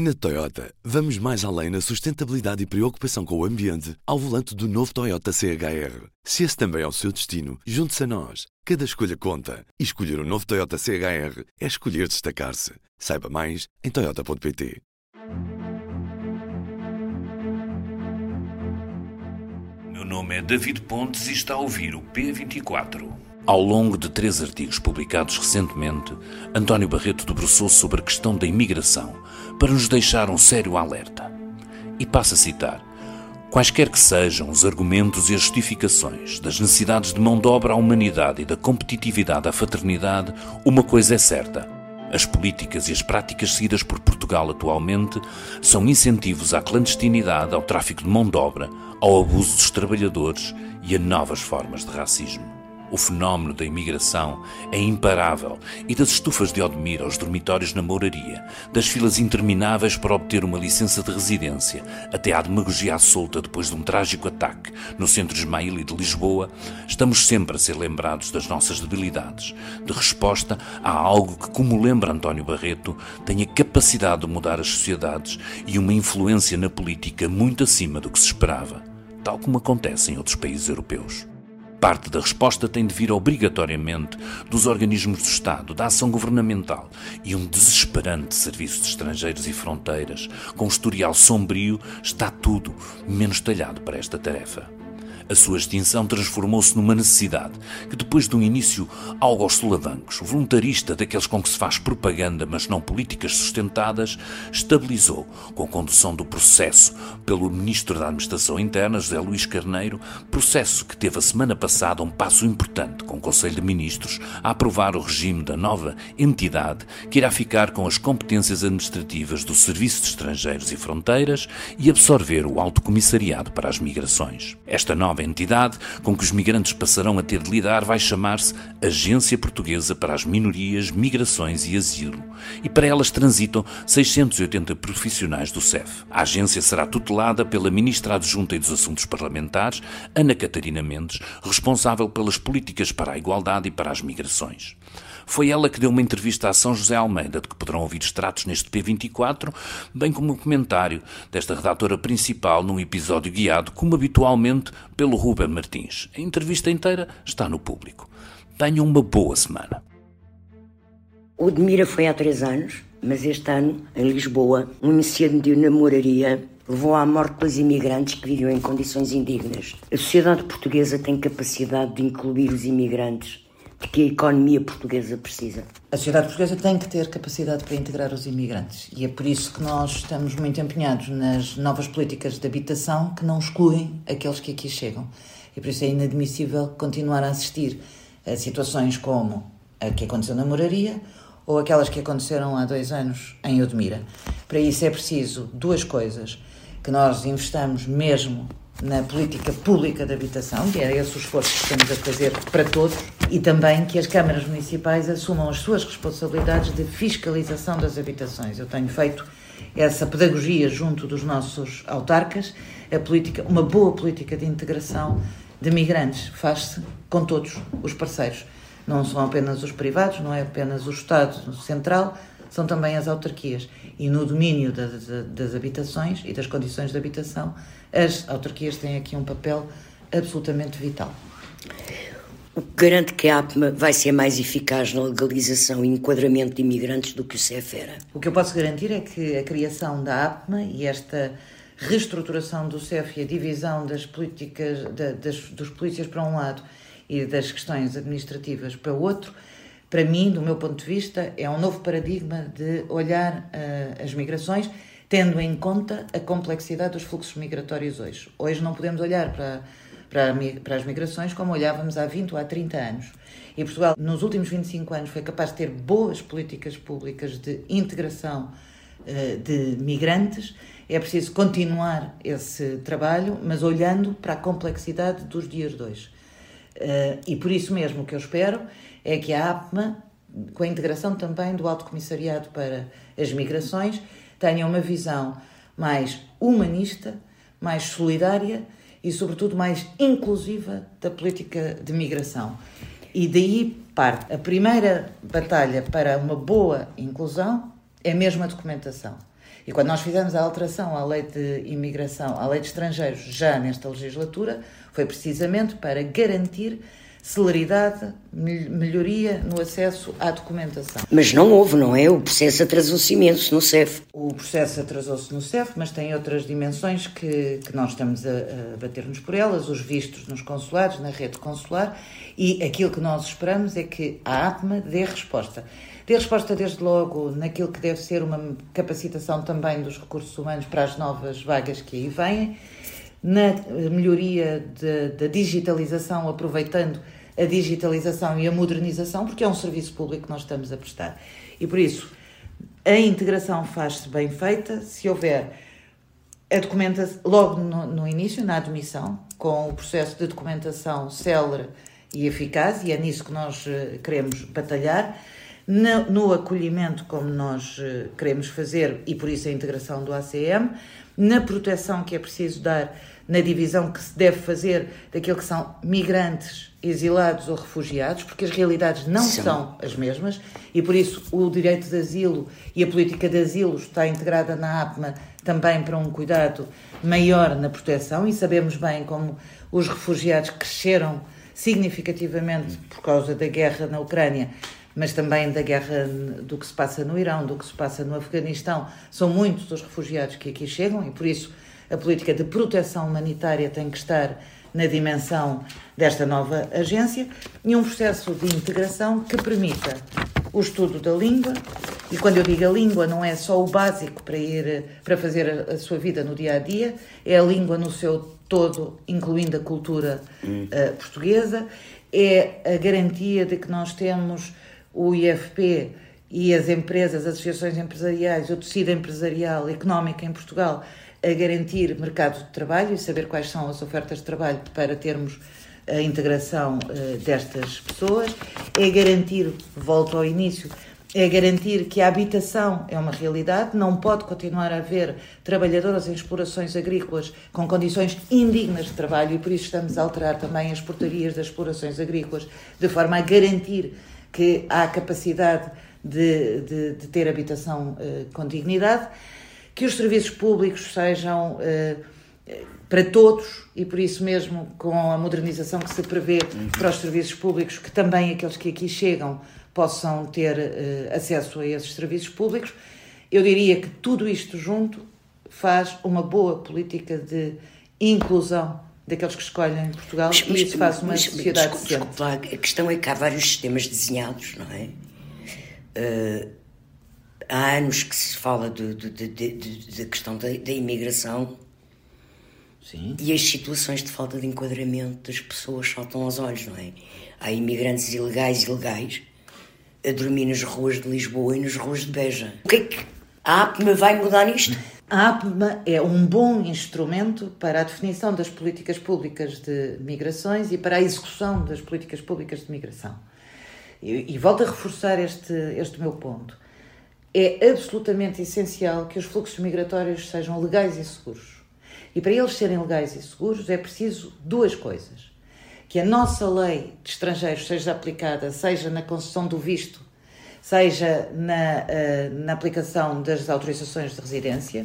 Na Toyota, vamos mais além na sustentabilidade e preocupação com o ambiente ao volante do novo Toyota CHR. Se esse também é o seu destino, junte-se a nós. Cada escolha conta. E escolher o um novo Toyota CHR é escolher destacar-se. Saiba mais em Toyota.pt. Meu nome é David Pontes e está a ouvir o P24. Ao longo de três artigos publicados recentemente, António Barreto debruçou sobre a questão da imigração para nos deixar um sério alerta. E passa a citar: Quaisquer que sejam os argumentos e as justificações das necessidades de mão de obra à humanidade e da competitividade à fraternidade, uma coisa é certa. As políticas e as práticas seguidas por Portugal atualmente são incentivos à clandestinidade, ao tráfico de mão de obra, ao abuso dos trabalhadores e a novas formas de racismo. O fenómeno da imigração é imparável e das estufas de Odmira aos dormitórios na mouraria, das filas intermináveis para obter uma licença de residência, até à demagogia à solta depois de um trágico ataque no centro Ismaili de Lisboa, estamos sempre a ser lembrados das nossas debilidades, de resposta a algo que, como lembra António Barreto, tem a capacidade de mudar as sociedades e uma influência na política muito acima do que se esperava, tal como acontece em outros países europeus. Parte da resposta tem de vir obrigatoriamente dos organismos do Estado, da ação governamental e um desesperante serviço de estrangeiros e fronteiras, com um historial sombrio, está tudo menos talhado para esta tarefa. A sua extinção transformou-se numa necessidade que, depois de um início algo aos solavancos, voluntarista daqueles com que se faz propaganda, mas não políticas sustentadas, estabilizou com a condução do processo pelo Ministro da Administração Interna, José Luís Carneiro, processo que teve a semana passada um passo importante com o Conselho de Ministros a aprovar o regime da nova entidade que irá ficar com as competências administrativas do Serviço de Estrangeiros e Fronteiras e absorver o Alto Comissariado para as Migrações. Esta nova nova entidade com que os migrantes passarão a ter de lidar vai chamar-se Agência Portuguesa para as Minorias, Migrações e Asilo, e para elas transitam 680 profissionais do CEF. A agência será tutelada pela Ministra Adjunta e dos Assuntos Parlamentares, Ana Catarina Mendes, responsável pelas políticas para a igualdade e para as migrações. Foi ela que deu uma entrevista a São José Almeida, de que poderão ouvir extratos neste P24, bem como um comentário desta redatora principal num episódio guiado, como habitualmente, pelo Ruben Martins. A entrevista inteira está no público. Tenham uma boa semana. O Demira foi há três anos, mas este ano, em Lisboa, um incêndio de namoraria levou à morte dos imigrantes que viviam em condições indignas. A sociedade portuguesa tem capacidade de incluir os imigrantes de que a economia portuguesa precisa. A sociedade portuguesa tem que ter capacidade para integrar os imigrantes e é por isso que nós estamos muito empenhados nas novas políticas de habitação que não excluem aqueles que aqui chegam. E por isso é inadmissível continuar a assistir a situações como a que aconteceu na Moraria ou aquelas que aconteceram há dois anos em Odmira. Para isso é preciso duas coisas: que nós investamos mesmo na política pública de habitação, que é esse o esforço que estamos a fazer para todos, e também que as câmaras municipais assumam as suas responsabilidades de fiscalização das habitações. Eu tenho feito essa pedagogia junto dos nossos autarcas, a política, uma boa política de integração de migrantes faz-se com todos os parceiros. Não são apenas os privados, não é apenas o Estado central, são também as autarquias. E no domínio das, das habitações e das condições de habitação, as autarquias têm aqui um papel absolutamente vital. O que garante que a APMA vai ser mais eficaz na legalização e enquadramento de imigrantes do que o CEF era? O que eu posso garantir é que a criação da APMA e esta reestruturação do CEF e a divisão das políticas, das, dos polícias para um lado e das questões administrativas para o outro, para mim, do meu ponto de vista, é um novo paradigma de olhar uh, as migrações tendo em conta a complexidade dos fluxos migratórios hoje. Hoje não podemos olhar para para, para as migrações como olhávamos há 20 ou há 30 anos. E Portugal, nos últimos 25 anos, foi capaz de ter boas políticas públicas de integração uh, de migrantes. É preciso continuar esse trabalho, mas olhando para a complexidade dos dias de hoje. Uh, e por isso mesmo o que eu espero é que a APMA, com a integração também do Alto Comissariado para as Migrações, tenha uma visão mais humanista, mais solidária e, sobretudo, mais inclusiva da política de migração. E daí parte. A primeira batalha para uma boa inclusão é mesmo a documentação. E quando nós fizemos a alteração à lei de imigração, à lei de estrangeiros, já nesta legislatura, foi precisamente para garantir celeridade, melhoria no acesso à documentação. Mas não houve, não é? O processo atrasou-se imenso no CEF. O processo atrasou-se no CEF, mas tem outras dimensões que, que nós estamos a, a bater-nos por elas, os vistos nos consulados, na rede consular, e aquilo que nós esperamos é que a APMA dê resposta. Dê resposta, desde logo, naquilo que deve ser uma capacitação também dos recursos humanos para as novas vagas que aí vêm, na melhoria da digitalização, aproveitando a digitalização e a modernização, porque é um serviço público que nós estamos a prestar. E por isso, a integração faz-se bem feita se houver a documentação, logo no, no, início, na admissão, com o processo de documentação célere e eficaz, e é nisso que nós eh, queremos batalhar, no, no acolhimento, como nós eh, queremos fazer, e por isso a integração do ACM, na proteção que é preciso dar, na divisão que se deve fazer daquilo que são migrantes, exilados ou refugiados, porque as realidades não Sim. são as mesmas e por isso o direito de asilo e a política de asilo está integrada na APMA também para um cuidado maior na proteção e sabemos bem como os refugiados cresceram significativamente por causa da guerra na Ucrânia mas também da guerra do que se passa no Irão, do que se passa no Afeganistão. São muitos os refugiados que aqui chegam e por isso a política de proteção humanitária tem que estar na dimensão desta nova agência e um processo de integração que permita o estudo da língua e quando eu digo a língua não é só o básico para ir para fazer a, a sua vida no dia a dia é a língua no seu todo incluindo a cultura hum. uh, portuguesa é a garantia de que nós temos o IFP e as empresas, as associações empresariais, o tecido empresarial económico em Portugal a garantir mercado de trabalho e saber quais são as ofertas de trabalho para termos a integração uh, destas pessoas, é garantir, volto ao início, é garantir que a habitação é uma realidade, não pode continuar a haver trabalhadoras em explorações agrícolas com condições indignas de trabalho e por isso estamos a alterar também as portarias das explorações agrícolas de forma a garantir que há capacidade de, de, de ter habitação uh, com dignidade, que os serviços públicos sejam uh, para todos e por isso mesmo com a modernização que se prevê para os serviços públicos, que também aqueles que aqui chegam possam ter uh, acesso a esses serviços públicos, eu diria que tudo isto junto faz uma boa política de inclusão daqueles que escolhem Portugal mas, e isso faz uma mas, sociedade desculpa, desculpa, a questão é que há vários sistemas desenhados, não é? Uh, há anos que se fala da questão da, da imigração Sim. e as situações de falta de enquadramento das pessoas saltam aos olhos, não é? Há imigrantes ilegais e legais a dormir nas ruas de Lisboa e nas ruas de Beja. O que é que a APMA vai mudar nisto? A APMA é um bom instrumento para a definição das políticas públicas de migrações e para a execução das políticas públicas de migração. E, e volto a reforçar este, este meu ponto. É absolutamente essencial que os fluxos migratórios sejam legais e seguros. E para eles serem legais e seguros é preciso duas coisas. Que a nossa lei de estrangeiros seja aplicada, seja na concessão do visto seja na, eh, na aplicação das autorizações de residência.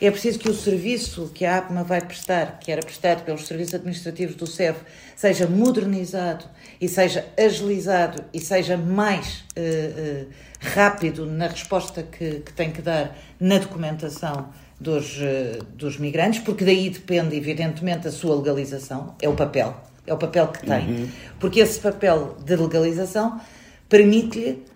É preciso que o serviço que a APMA vai prestar, que era prestado pelos serviços administrativos do CEF, seja modernizado e seja agilizado e seja mais uh, uh, rápido na resposta que, que, tem que dar na documentação dos, uh, dos migrantes, porque daí depende, evidentemente, a sua legalização, é o papel, é o papel que tem. Uhum. Porque esse papel de legalização permite-lhe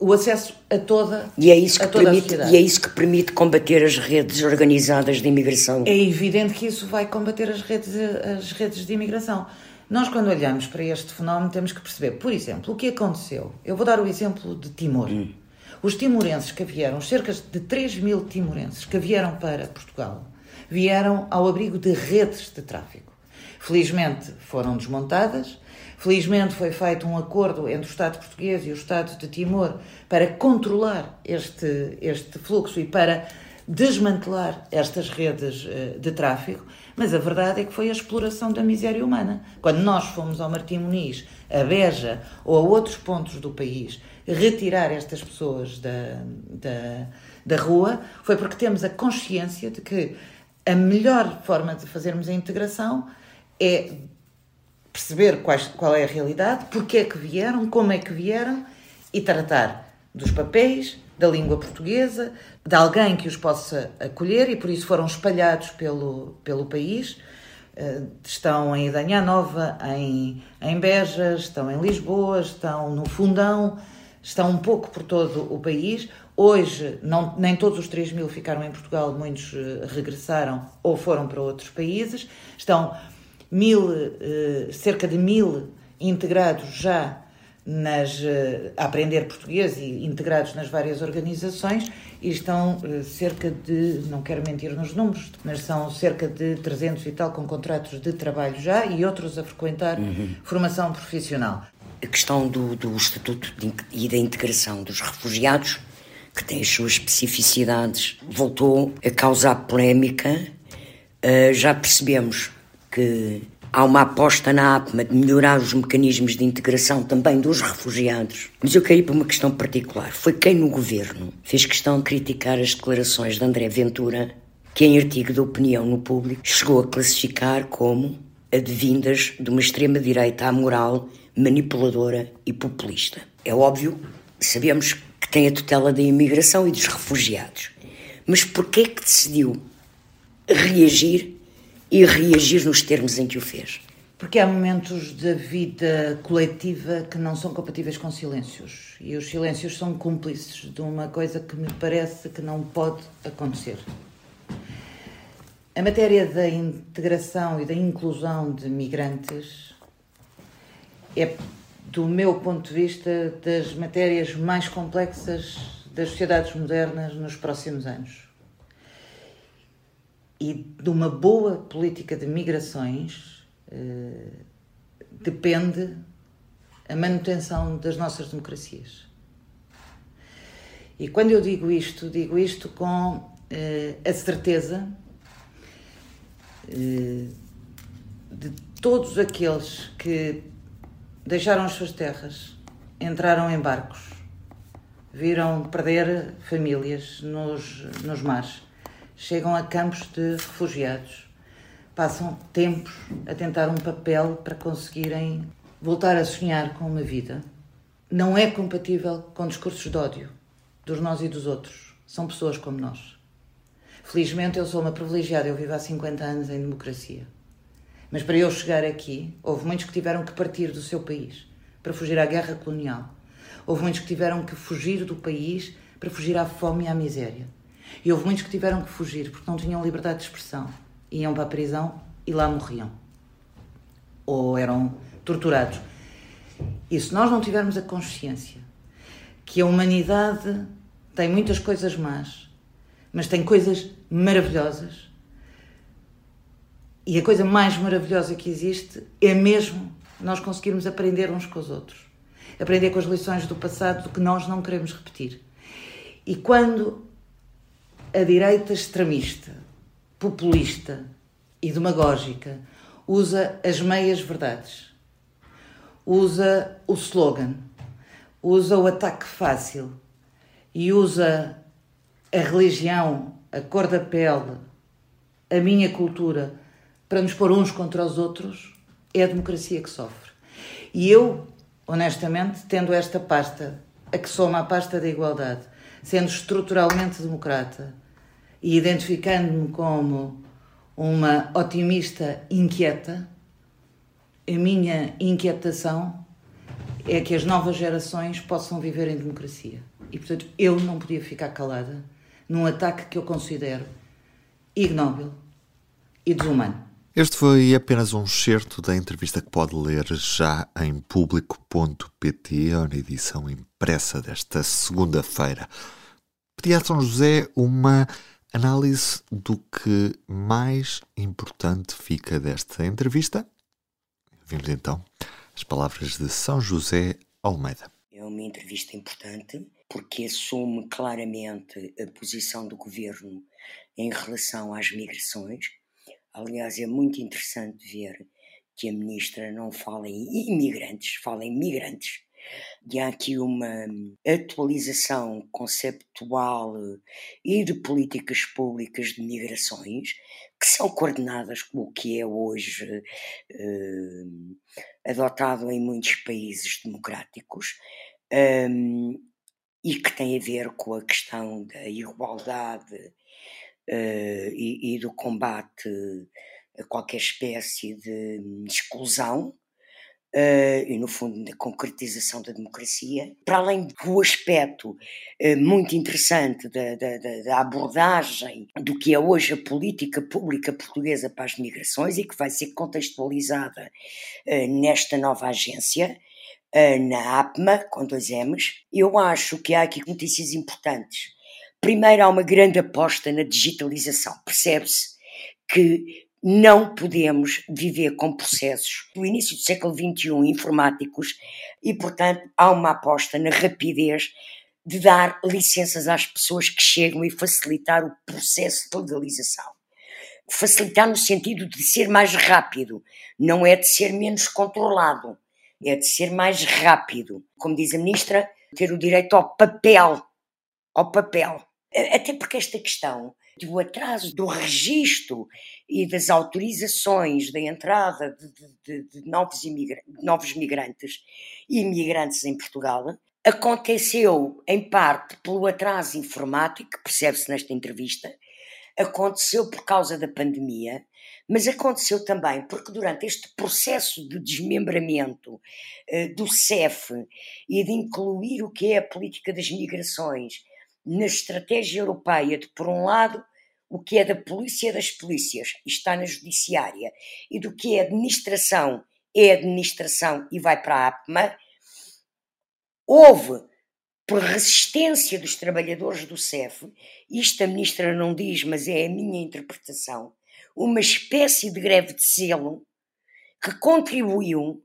o acesso a toda, e é isso que a permite, E é isso que permite combater as redes organizadas de imigração. É evidente que isso vai combater as redes, as redes de imigração. Nós, quando olhamos para este fenómeno, temos que perceber, por exemplo, o que aconteceu. Eu vou dar o exemplo de Timor. Hum. Os timorenses que vieram, cerca de 3 mil timorenses que vieram para Portugal, vieram ao abrigo de redes de tráfico. Felizmente foram desmontadas, Felizmente foi feito um acordo entre o Estado português e o Estado de Timor para controlar este, este fluxo e para desmantelar estas redes eh, de tráfico, mas a verdade é que foi a exploração da miséria humana. Quando nós fomos ao Martim Muniz, a Beja ou a outros pontos do país retirar estas pessoas da, da da rua, foi porque temos a consciência de que a melhor forma de fazermos a integração é perceber quais, qual é a realidade, porque é que vieram, como é que vieram e tratar dos papéis, da língua portuguesa, de alguém que os possa acolher e por isso foram espalhados pelo, pelo país. Eh, estão em Idanha Nova, em, em Beja, estão em Lisboa, estão no Fundão, estão um pouco por todo o país. Hoje, não, nem todos os 3 mil ficaram em Portugal, muitos uh, regressaram ou foram para outros países. Estão mil, uh, cerca de mil integrados já nas, uh, a aprender português e integrados nas várias organizações e estão cerca de, não quero mentir nos números, mas são cerca de 300 e tal com contratos de trabalho já e outros a frequentar uhum. formação profissional. A questão do, do Estatuto de, e da integração dos refugiados que tem as suas especificidades, voltou a causar polémica. Uh, já percebemos que há uma aposta na APMA de melhorar os mecanismos de integração também dos refugiados. Mas eu ir para uma questão particular. Foi quem no governo fez questão de criticar as declarações de André Ventura, que em artigo de opinião no público chegou a classificar como advindas de uma extrema-direita amoral, manipuladora e populista. É óbvio, sabemos que tem a tutela da imigração e dos refugiados. Mas porquê que decidiu reagir e reagir nos termos em que o fez? Porque há momentos da vida coletiva que não são compatíveis com silêncios. E os silêncios são cúmplices de uma coisa que me parece que não pode acontecer. A matéria da integração e da inclusão de migrantes é do meu ponto de vista, das matérias mais complexas das sociedades modernas nos próximos anos. E de uma boa política de migrações eh, depende a manutenção das nossas democracias. E quando eu digo isto, digo isto com eh, a certeza eh, de todos aqueles que deixaram as suas terras, entraram em barcos, viram perder famílias nos, nos mares, chegam a campos de refugiados, passam tempos a tentar um papel para conseguirem voltar a sonhar com uma vida. Não é compatível com discursos de ódio dos nós e dos outros. São pessoas como nós. Felizmente eu sou uma privilegiada, eu vivo há 50 anos em democracia. Mas para eu chegar aqui, houve muitos que tiveram que partir do seu país para fugir à guerra colonial. Houve muitos que tiveram que fugir do país para fugir à fome e à miséria. E houve muitos que tiveram que fugir porque não tinham liberdade de expressão. Iam para a prisão e lá morriam. Ou eram torturados. E se nós não tivermos a consciência que a humanidade tem muitas coisas más, mas tem coisas maravilhosas, e a coisa mais maravilhosa que existe é mesmo nós conseguirmos aprender uns com os outros. Aprender com as lições do passado do que nós não queremos repetir. E quando a direita extremista, populista e demagógica usa as meias verdades, usa o slogan, usa o ataque fácil e usa a religião, a cor da pele, a minha cultura para nos pôr uns contra os outros, é a democracia que sofre. E eu, honestamente, tendo esta pasta, a que soma a pasta da igualdade, sendo estruturalmente democrata e identificando-me como uma otimista inquieta, a minha inquietação é que as novas gerações possam viver em democracia. E, portanto, eu não podia ficar calada num ataque que eu considero ignóbil e desumano. Este foi apenas um excerto da entrevista que pode ler já em público.pt, na edição impressa desta segunda-feira. Pedi a São José uma análise do que mais importante fica desta entrevista. Vimos então as palavras de São José Almeida. É uma entrevista importante porque assume claramente a posição do governo em relação às migrações Aliás, é muito interessante ver que a ministra não fala em imigrantes, fala em migrantes, E há aqui uma atualização conceptual e de políticas públicas de migrações que são coordenadas com o que é hoje eh, adotado em muitos países democráticos um, e que tem a ver com a questão da igualdade uh, e, e, do combate a qualquer espécie de exclusão. Uh, e, no fundo, da concretização da democracia, para além do aspecto uh, muito interessante da, da, da, abordagem do que é hoje a política pública portuguesa para as migrações e que vai ser contextualizada uh, nesta nova agência, na APMA, com dois M's, eu acho que há aqui notícias importantes. Primeiro, há uma grande aposta na digitalização. Percebe-se que não podemos viver com processos do início do século XXI informáticos e, portanto, há uma aposta na rapidez de dar licenças às pessoas que chegam e facilitar o processo de legalização. Facilitar no sentido de ser mais rápido, não é de ser menos controlado é de ser mais rápido. Como diz a ministra, ter o direito ao papel. Ao papel. Até porque esta questão do atraso do registro e das autorizações da entrada de, de, de novos, novos migrantes e imigrantes em Portugal aconteceu em parte pelo atraso informático, percebe-se nesta entrevista, aconteceu por causa da pandemia, mas aconteceu também porque durante este processo de desmembramento uh, do CEF e de incluir o que é a política das migrações na estratégia europeia de, por um lado, o que é da polícia das polícias está na judiciária e do que é administração é administração e vai para a APMA, houve por resistência dos trabalhadores do CEF, isto a ministra não diz, mas é a minha interpretação, uma espécie de greve de selo que contribuiu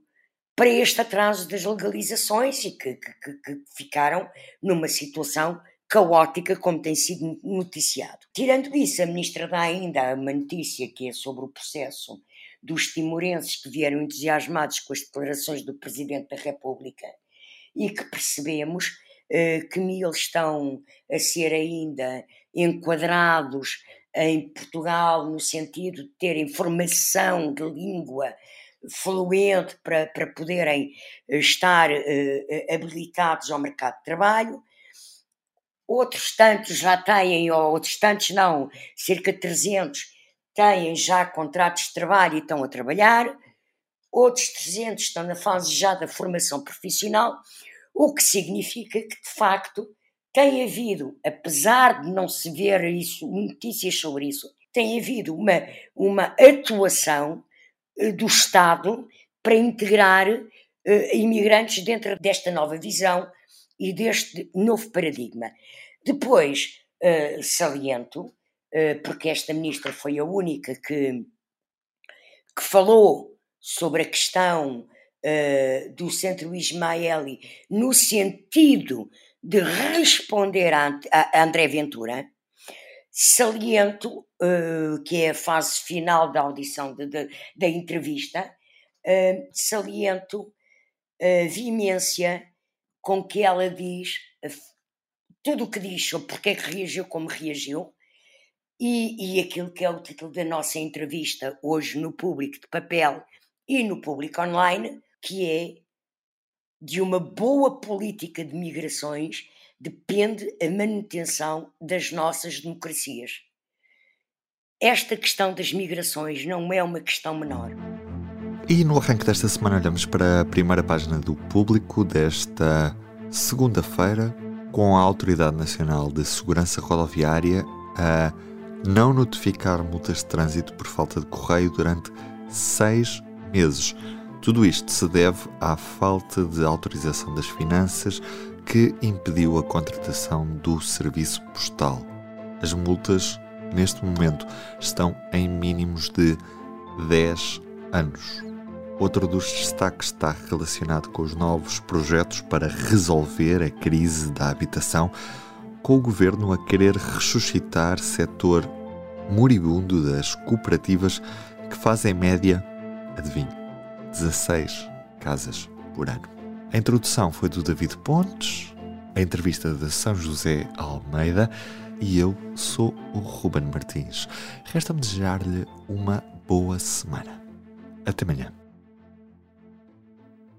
para este atraso das legalizações e que, que, que, ficaram numa situação caótica, como tem sido noticiado. Tirando isso, a ministra dá ainda uma notícia que é sobre o processo dos timorenses que vieram entusiasmados com as declarações do Presidente da República e que percebemos eh, que mil estão a ser ainda enquadrados em Portugal, no sentido de terem formação de língua fluente para, para poderem eh, estar uh, habilitados ao mercado de trabalho. Outros tantos já têm, ou outros tantos não, cerca de 300 têm já contratos de trabalho e estão a trabalhar. Outros 300 estão na fase já da formação profissional, o que significa que, de facto, tem havido, apesar de não se ver isso, notícias sobre isso, tem havido uma, uma atuação uh, do Estado para integrar uh, imigrantes dentro desta nova visão e deste novo paradigma. Depois, uh, saliento, porque esta ministra foi a única que, que falou sobre a questão do Centro Ismaeli no sentido de responder a, André Ventura, saliento, que é a fase final da audição de, de, da entrevista, saliento a vimência com que ela diz tudo o que diz sobre porque é que reagiu como reagiu e, e aquilo que é o título da nossa entrevista hoje no público de papel e no público online, que é de uma boa política de migrações depende a manutenção das nossas democracias. Esta questão das migrações não é uma questão menor. E no arranque desta semana olhamos para a primeira página do público desta segunda-feira, com a Autoridade Nacional de Segurança Rodoviária a não notificar multas de trânsito por falta de correio durante seis meses. Tudo isto se deve à falta de autorização das finanças que impediu a contratação do serviço postal. As multas, neste momento, estão em mínimos de 10 anos. Outro dos destaques está relacionado com os novos projetos para resolver a crise da habitação, com o governo a querer ressuscitar setor moribundo das cooperativas que fazem média, adivinhe, 16 casas por ano. A introdução foi do David Pontes, a entrevista de São José Almeida e eu sou o Ruben Martins. Resta-me desejar-lhe uma boa semana. Até amanhã.